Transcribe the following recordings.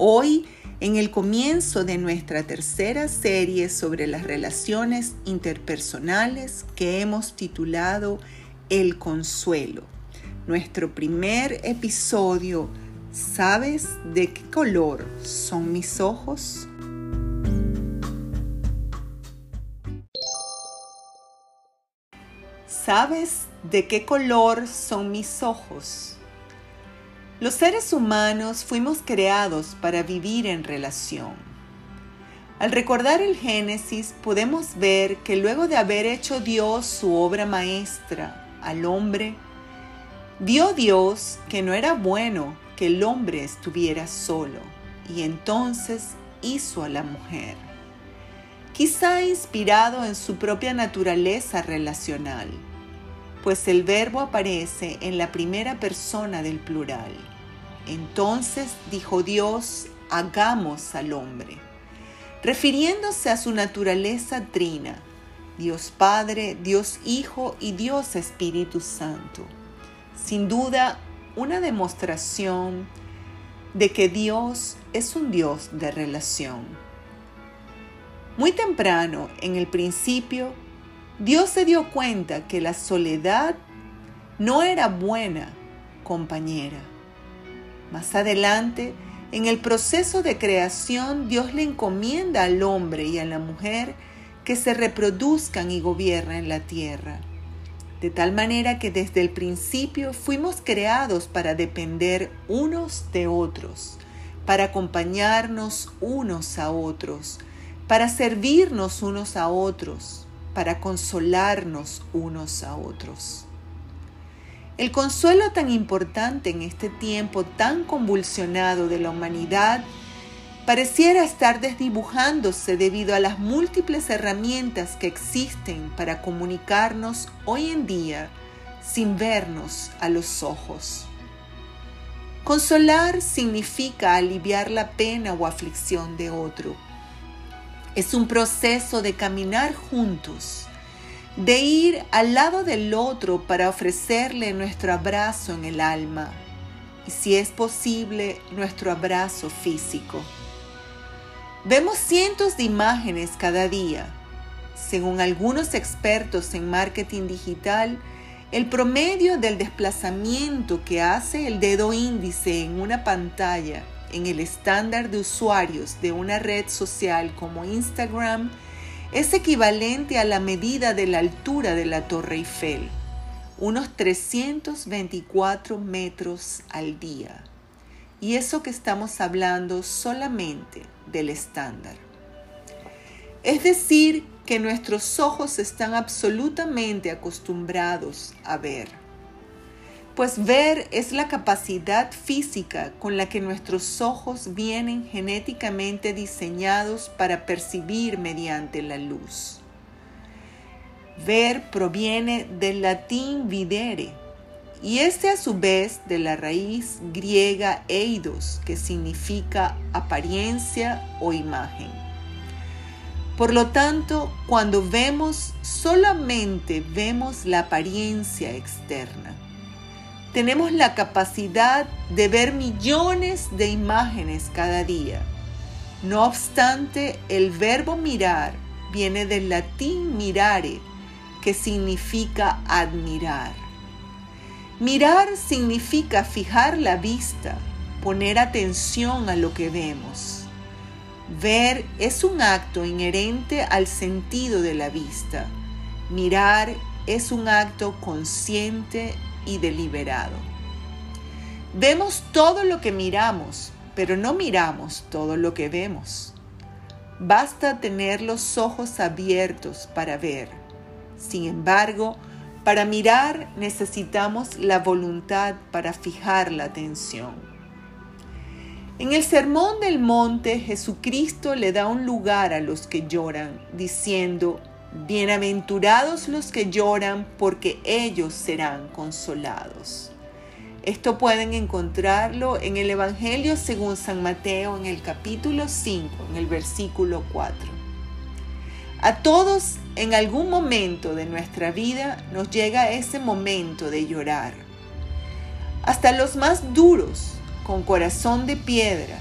Hoy, en el comienzo de nuestra tercera serie sobre las relaciones interpersonales que hemos titulado El Consuelo. Nuestro primer episodio, ¿sabes de qué color son mis ojos? ¿Sabes de qué color son mis ojos? Los seres humanos fuimos creados para vivir en relación. Al recordar el Génesis podemos ver que luego de haber hecho Dios su obra maestra al hombre, vio Dios que no era bueno que el hombre estuviera solo y entonces hizo a la mujer, quizá inspirado en su propia naturaleza relacional pues el verbo aparece en la primera persona del plural. Entonces dijo Dios, hagamos al hombre, refiriéndose a su naturaleza trina, Dios Padre, Dios Hijo y Dios Espíritu Santo. Sin duda, una demostración de que Dios es un Dios de relación. Muy temprano, en el principio, Dios se dio cuenta que la soledad no era buena compañera. Más adelante, en el proceso de creación, Dios le encomienda al hombre y a la mujer que se reproduzcan y gobiernen la tierra. De tal manera que desde el principio fuimos creados para depender unos de otros, para acompañarnos unos a otros, para servirnos unos a otros, para consolarnos unos a otros. El consuelo tan importante en este tiempo tan convulsionado de la humanidad pareciera estar desdibujándose debido a las múltiples herramientas que existen para comunicarnos hoy en día sin vernos a los ojos. Consolar significa aliviar la pena o aflicción de otro es un proceso de caminar juntos, de ir al lado del otro para ofrecerle nuestro abrazo en el alma y si es posible nuestro abrazo físico. Vemos cientos de imágenes cada día. Según algunos expertos en marketing digital, el promedio del desplazamiento que hace el dedo índice en una pantalla en el estándar de usuarios de una red social como Instagram es equivalente a la medida de la altura de la Torre Eiffel, unos 324 metros al día. Y eso que estamos hablando solamente del estándar. Es decir, que nuestros ojos están absolutamente acostumbrados a ver pues ver es la capacidad física con la que nuestros ojos vienen genéticamente diseñados para percibir mediante la luz. Ver proviene del latín videre y este a su vez de la raíz griega eidos, que significa apariencia o imagen. Por lo tanto, cuando vemos, solamente vemos la apariencia externa tenemos la capacidad de ver millones de imágenes cada día. No obstante, el verbo mirar viene del latín mirare, que significa admirar. Mirar significa fijar la vista, poner atención a lo que vemos. Ver es un acto inherente al sentido de la vista. Mirar es un acto consciente y deliberado. Vemos todo lo que miramos, pero no miramos todo lo que vemos. Basta tener los ojos abiertos para ver. Sin embargo, para mirar necesitamos la voluntad para fijar la atención. En el Sermón del Monte, Jesucristo le da un lugar a los que lloran, diciendo, Bienaventurados los que lloran, porque ellos serán consolados. Esto pueden encontrarlo en el Evangelio según San Mateo en el capítulo 5, en el versículo 4. A todos en algún momento de nuestra vida nos llega ese momento de llorar. Hasta los más duros con corazón de piedra,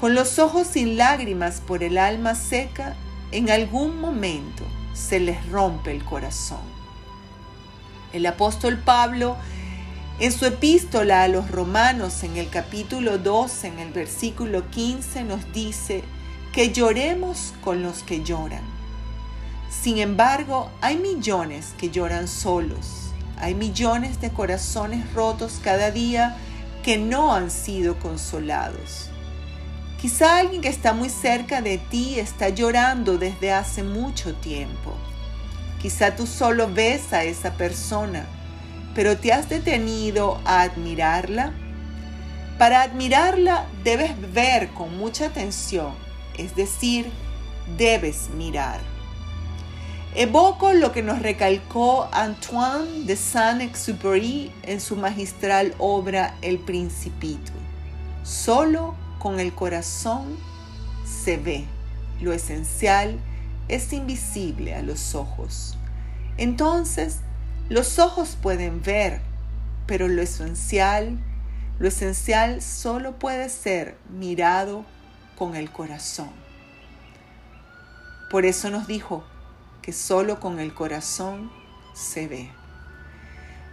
con los ojos sin lágrimas por el alma seca, en algún momento se les rompe el corazón. El apóstol Pablo, en su epístola a los romanos, en el capítulo 12, en el versículo 15, nos dice que lloremos con los que lloran. Sin embargo, hay millones que lloran solos. Hay millones de corazones rotos cada día que no han sido consolados. Quizá alguien que está muy cerca de ti está llorando desde hace mucho tiempo. Quizá tú solo ves a esa persona, pero te has detenido a admirarla. Para admirarla debes ver con mucha atención, es decir, debes mirar. Evoco lo que nos recalcó Antoine de Saint-Exupéry en su magistral obra El Principito. Solo con el corazón se ve. Lo esencial es invisible a los ojos. Entonces, los ojos pueden ver, pero lo esencial, lo esencial solo puede ser mirado con el corazón. Por eso nos dijo, que solo con el corazón se ve.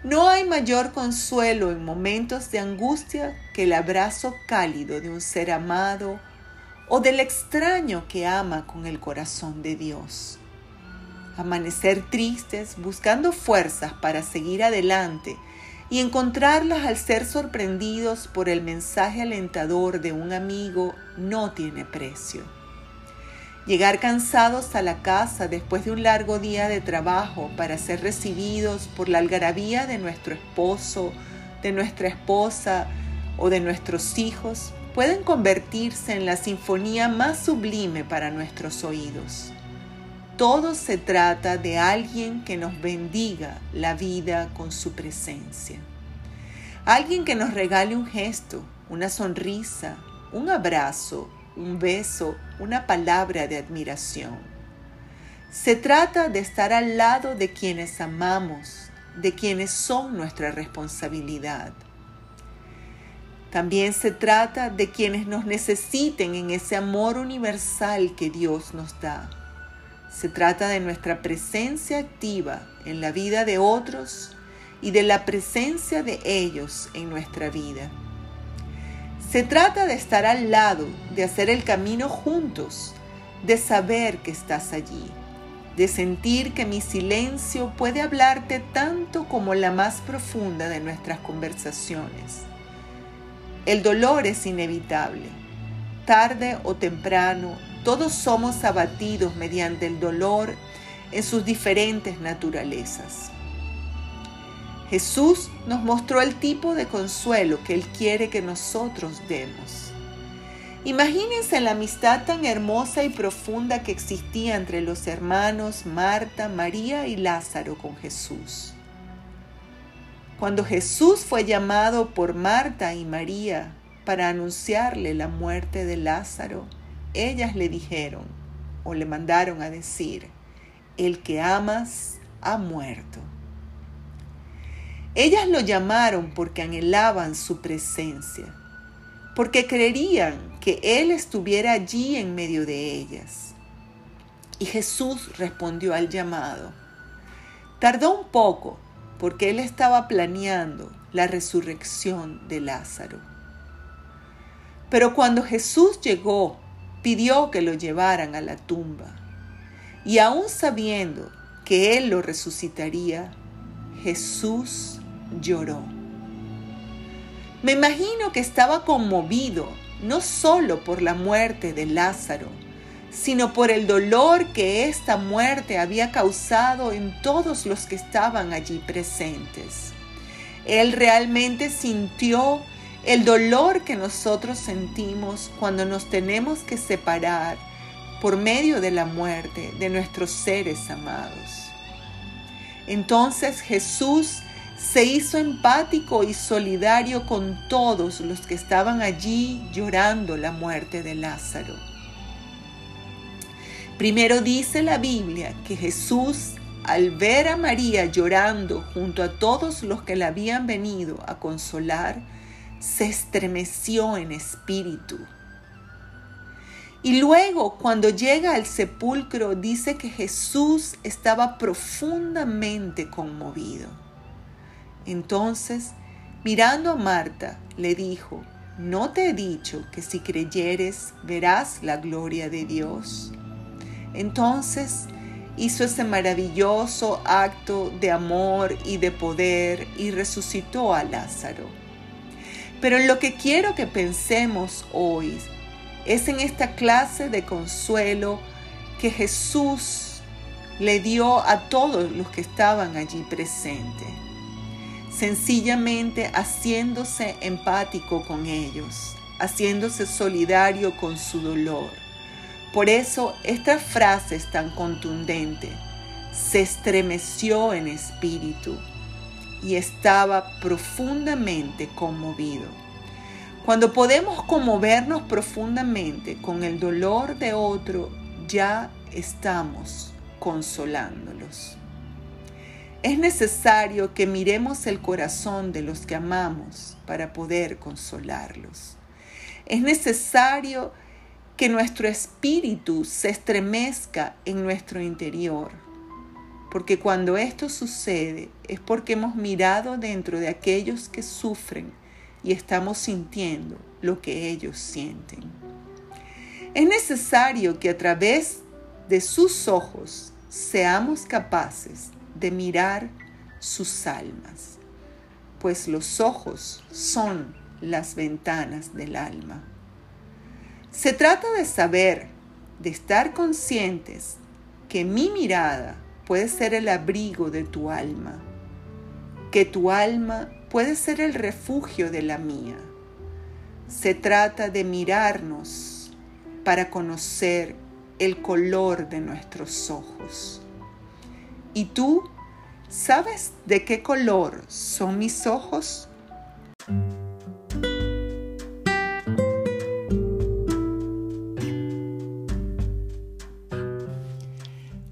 No hay mayor consuelo en momentos de angustia que el abrazo cálido de un ser amado o del extraño que ama con el corazón de Dios. Amanecer tristes buscando fuerzas para seguir adelante y encontrarlas al ser sorprendidos por el mensaje alentador de un amigo no tiene precio. Llegar cansados a la casa después de un largo día de trabajo para ser recibidos por la algarabía de nuestro esposo, de nuestra esposa o de nuestros hijos pueden convertirse en la sinfonía más sublime para nuestros oídos. Todo se trata de alguien que nos bendiga la vida con su presencia. Alguien que nos regale un gesto, una sonrisa, un abrazo, un beso, una palabra de admiración. Se trata de estar al lado de quienes amamos, de quienes son nuestra responsabilidad. También se trata de quienes nos necesiten en ese amor universal que Dios nos da. Se trata de nuestra presencia activa en la vida de otros y de la presencia de ellos en nuestra vida. Se trata de estar al lado, de hacer el camino juntos, de saber que estás allí, de sentir que mi silencio puede hablarte tanto como la más profunda de nuestras conversaciones. El dolor es inevitable. Tarde o temprano, todos somos abatidos mediante el dolor en sus diferentes naturalezas. Jesús nos mostró el tipo de consuelo que Él quiere que nosotros demos. Imagínense la amistad tan hermosa y profunda que existía entre los hermanos Marta, María y Lázaro con Jesús. Cuando Jesús fue llamado por Marta y María para anunciarle la muerte de Lázaro, ellas le dijeron o le mandaron a decir, el que amas ha muerto. Ellas lo llamaron porque anhelaban su presencia, porque creerían que Él estuviera allí en medio de ellas. Y Jesús respondió al llamado. Tardó un poco porque Él estaba planeando la resurrección de Lázaro. Pero cuando Jesús llegó, pidió que lo llevaran a la tumba. Y aún sabiendo que Él lo resucitaría, Jesús lloró. Me imagino que estaba conmovido no solo por la muerte de Lázaro, sino por el dolor que esta muerte había causado en todos los que estaban allí presentes. Él realmente sintió el dolor que nosotros sentimos cuando nos tenemos que separar por medio de la muerte de nuestros seres amados. Entonces Jesús se hizo empático y solidario con todos los que estaban allí llorando la muerte de Lázaro. Primero dice la Biblia que Jesús, al ver a María llorando junto a todos los que la habían venido a consolar, se estremeció en espíritu. Y luego, cuando llega al sepulcro, dice que Jesús estaba profundamente conmovido. Entonces, mirando a Marta, le dijo, ¿no te he dicho que si creyeres verás la gloria de Dios? Entonces hizo ese maravilloso acto de amor y de poder y resucitó a Lázaro. Pero lo que quiero que pensemos hoy es en esta clase de consuelo que Jesús le dio a todos los que estaban allí presentes, sencillamente haciéndose empático con ellos, haciéndose solidario con su dolor por eso esta frase es tan contundente. Se estremeció en espíritu y estaba profundamente conmovido. Cuando podemos conmovernos profundamente con el dolor de otro, ya estamos consolándolos. Es necesario que miremos el corazón de los que amamos para poder consolarlos. Es necesario que nuestro espíritu se estremezca en nuestro interior. Porque cuando esto sucede es porque hemos mirado dentro de aquellos que sufren y estamos sintiendo lo que ellos sienten. Es necesario que a través de sus ojos seamos capaces de mirar sus almas, pues los ojos son las ventanas del alma. Se trata de saber, de estar conscientes que mi mirada puede ser el abrigo de tu alma, que tu alma puede ser el refugio de la mía. Se trata de mirarnos para conocer el color de nuestros ojos. ¿Y tú sabes de qué color son mis ojos?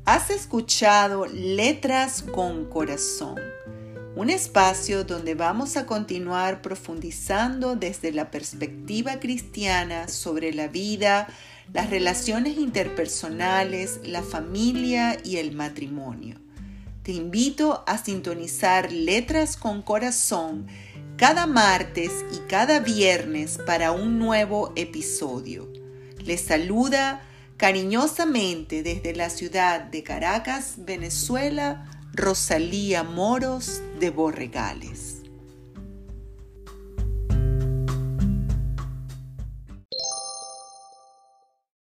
Has escuchado Letras con Corazón, un espacio donde vamos a continuar profundizando desde la perspectiva cristiana sobre la vida, las relaciones interpersonales, la familia y el matrimonio. Te invito a sintonizar Letras con Corazón cada martes y cada viernes para un nuevo episodio. Les saluda Cariñosamente desde la ciudad de Caracas, Venezuela, Rosalía Moros de Borregales.